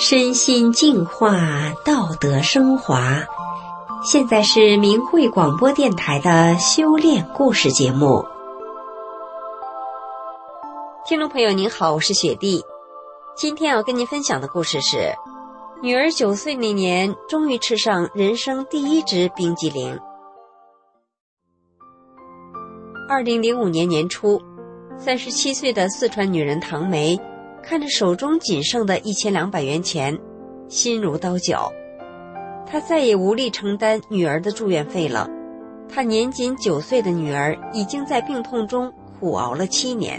身心净化，道德升华。现在是明慧广播电台的修炼故事节目。听众朋友您好，我是雪莉。今天要跟您分享的故事是：女儿九岁那年，终于吃上人生第一支冰激凌。二零零五年年初，三十七岁的四川女人唐梅。看着手中仅剩的一千两百元钱，心如刀绞。他再也无力承担女儿的住院费了。他年仅九岁的女儿已经在病痛中苦熬了七年，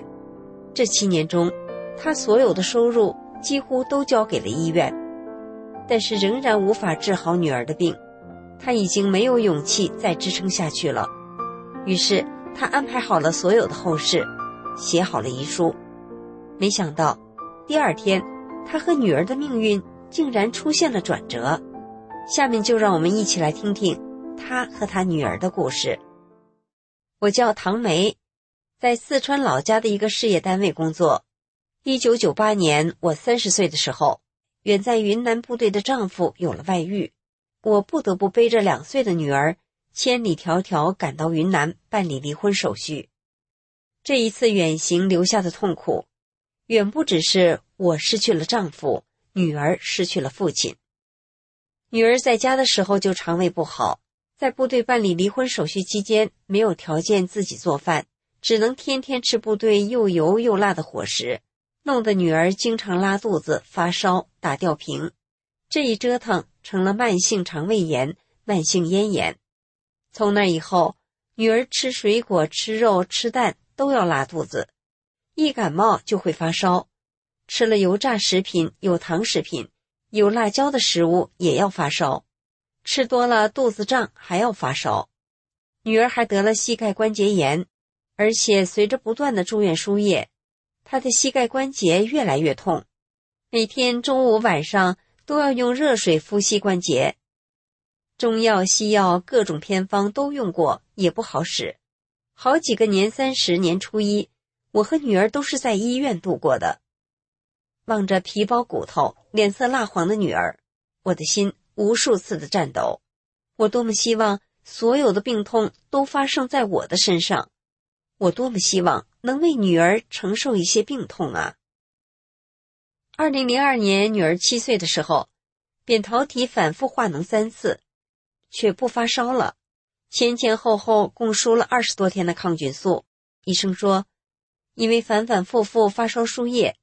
这七年中，他所有的收入几乎都交给了医院，但是仍然无法治好女儿的病。他已经没有勇气再支撑下去了。于是，他安排好了所有的后事，写好了遗书。没想到。第二天，他和女儿的命运竟然出现了转折。下面就让我们一起来听听他和他女儿的故事。我叫唐梅，在四川老家的一个事业单位工作。一九九八年，我三十岁的时候，远在云南部队的丈夫有了外遇，我不得不背着两岁的女儿，千里迢迢赶到云南办理离婚手续。这一次远行留下的痛苦。远不只是我失去了丈夫，女儿失去了父亲。女儿在家的时候就肠胃不好，在部队办理离婚手续期间没有条件自己做饭，只能天天吃部队又油又辣的伙食，弄得女儿经常拉肚子、发烧、打吊瓶。这一折腾成了慢性肠胃炎、慢性咽炎。从那以后，女儿吃水果、吃肉、吃蛋都要拉肚子。一感冒就会发烧，吃了油炸食品、有糖食品、有辣椒的食物也要发烧，吃多了肚子胀还要发烧。女儿还得了膝盖关节炎，而且随着不断的住院输液，她的膝盖关节越来越痛，每天中午晚上都要用热水敷膝关节，中药西药各种偏方都用过也不好使，好几个年三十年初一。我和女儿都是在医院度过的。望着皮包骨头、脸色蜡黄的女儿，我的心无数次的颤抖。我多么希望所有的病痛都发生在我的身上，我多么希望能为女儿承受一些病痛啊！二零零二年，女儿七岁的时候，扁桃体反复化脓三次，却不发烧了。前前后后共输了二十多天的抗菌素，医生说。因为反反复复发烧输液，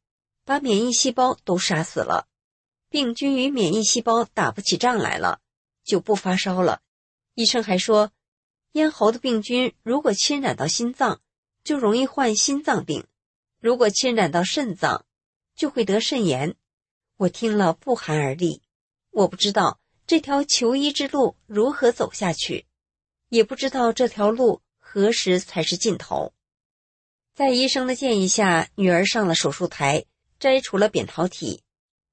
把免疫细胞都杀死了，病菌与免疫细胞打不起仗来了，就不发烧了。医生还说，咽喉的病菌如果侵染到心脏，就容易患心脏病；如果侵染到肾脏，就会得肾炎。我听了不寒而栗。我不知道这条求医之路如何走下去，也不知道这条路何时才是尽头。在医生的建议下，女儿上了手术台，摘除了扁桃体。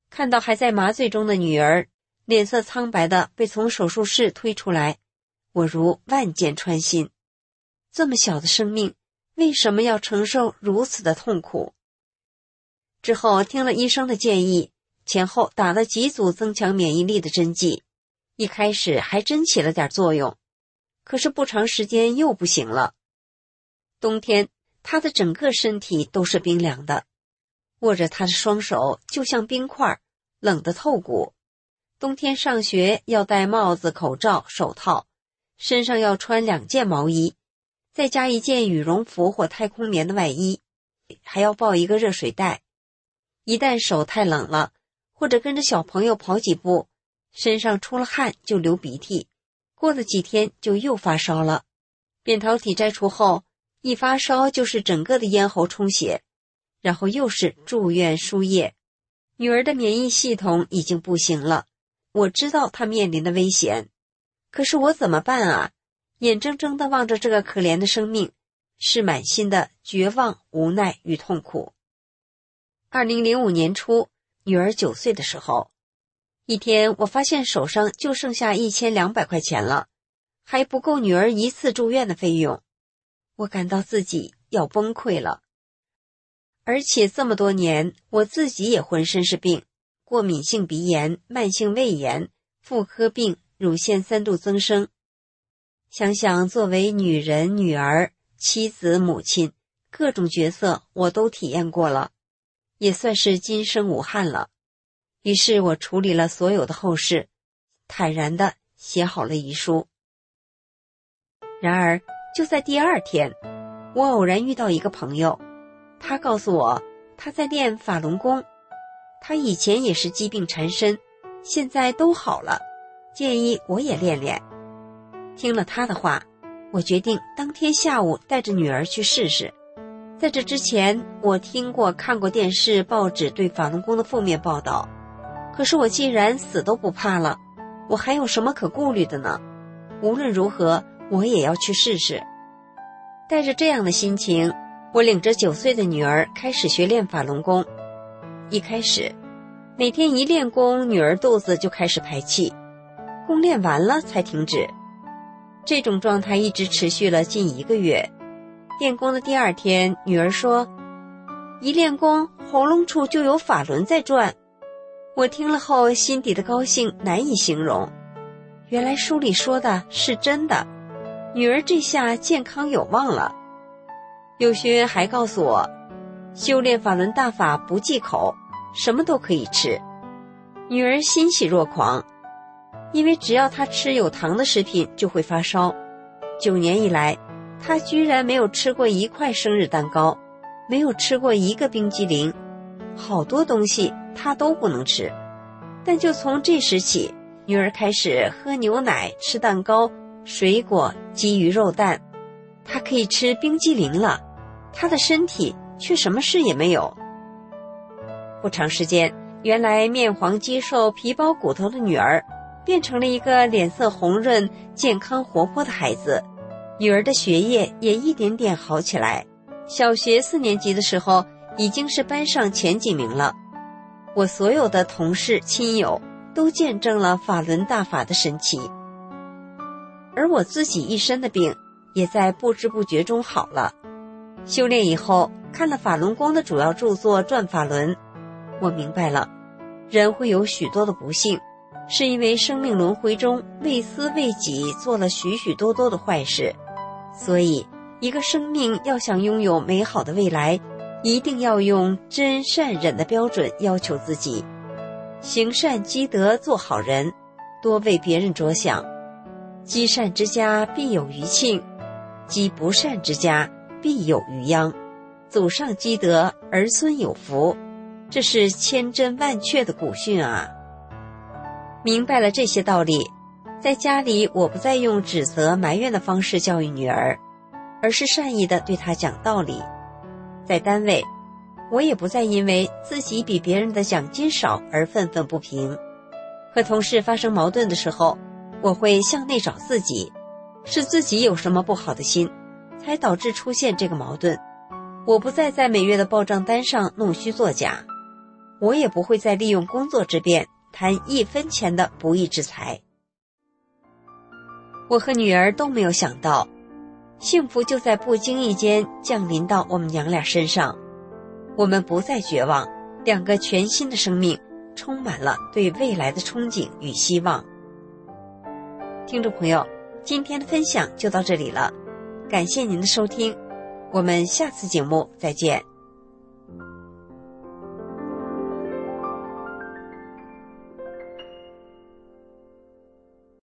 看到还在麻醉中的女儿，脸色苍白的被从手术室推出来，我如万箭穿心。这么小的生命，为什么要承受如此的痛苦？之后听了医生的建议，前后打了几组增强免疫力的针剂，一开始还真起了点作用，可是不长时间又不行了。冬天。他的整个身体都是冰凉的，握着他的双手就像冰块，冷得透骨。冬天上学要戴帽子、口罩、手套，身上要穿两件毛衣，再加一件羽绒服或太空棉的外衣，还要抱一个热水袋。一旦手太冷了，或者跟着小朋友跑几步，身上出了汗就流鼻涕，过了几天就又发烧了。扁桃体摘除后。一发烧就是整个的咽喉充血，然后又是住院输液。女儿的免疫系统已经不行了，我知道她面临的危险，可是我怎么办啊？眼睁睁的望着这个可怜的生命，是满心的绝望、无奈与痛苦。二零零五年初，女儿九岁的时候，一天我发现手上就剩下一千两百块钱了，还不够女儿一次住院的费用。我感到自己要崩溃了，而且这么多年我自己也浑身是病，过敏性鼻炎、慢性胃炎、妇科病、乳腺三度增生。想想作为女人、女儿、妻子、母亲，各种角色我都体验过了，也算是今生无憾了。于是我处理了所有的后事，坦然的写好了遗书。然而，就在第二天，我偶然遇到一个朋友，他告诉我他在练法轮功，他以前也是疾病缠身，现在都好了，建议我也练练。听了他的话，我决定当天下午带着女儿去试试。在这之前，我听过、看过电视、报纸对法轮功的负面报道。可是我既然死都不怕了，我还有什么可顾虑的呢？无论如何，我也要去试试。带着这样的心情，我领着九岁的女儿开始学练法轮功。一开始，每天一练功，女儿肚子就开始排气，功练完了才停止。这种状态一直持续了近一个月。练功的第二天，女儿说：“一练功，喉咙处就有法轮在转。”我听了后，心底的高兴难以形容。原来书里说的是真的，女儿这下健康有望了。有学员还告诉我，修炼法轮大法不忌口，什么都可以吃。女儿欣喜若狂，因为只要她吃有糖的食品就会发烧。九年以来，她居然没有吃过一块生日蛋糕，没有吃过一个冰激凌，好多东西。他都不能吃，但就从这时起，女儿开始喝牛奶、吃蛋糕、水果、鸡鱼肉蛋，他可以吃冰激凌了。他的身体却什么事也没有。不长时间，原来面黄肌瘦、皮包骨头的女儿，变成了一个脸色红润、健康活泼的孩子。女儿的学业也一点点好起来，小学四年级的时候，已经是班上前几名了。我所有的同事、亲友都见证了法轮大法的神奇，而我自己一身的病也在不知不觉中好了。修炼以后，看了法轮功的主要著作《转法轮》，我明白了，人会有许多的不幸，是因为生命轮回中为私为己做了许许多多的坏事。所以，一个生命要想拥有美好的未来。一定要用真善忍的标准要求自己，行善积德做好人，多为别人着想。积善之家必有余庆，积不善之家必有余殃。祖上积德，儿孙有福，这是千真万确的古训啊！明白了这些道理，在家里我不再用指责埋怨的方式教育女儿，而是善意的对她讲道理。在单位，我也不再因为自己比别人的奖金少而愤愤不平。和同事发生矛盾的时候，我会向内找自己，是自己有什么不好的心，才导致出现这个矛盾。我不再在每月的报账单上弄虚作假，我也不会再利用工作之便贪一分钱的不义之财。我和女儿都没有想到。幸福就在不经意间降临到我们娘俩身上，我们不再绝望，两个全新的生命充满了对未来的憧憬与希望。听众朋友，今天的分享就到这里了，感谢您的收听，我们下次节目再见。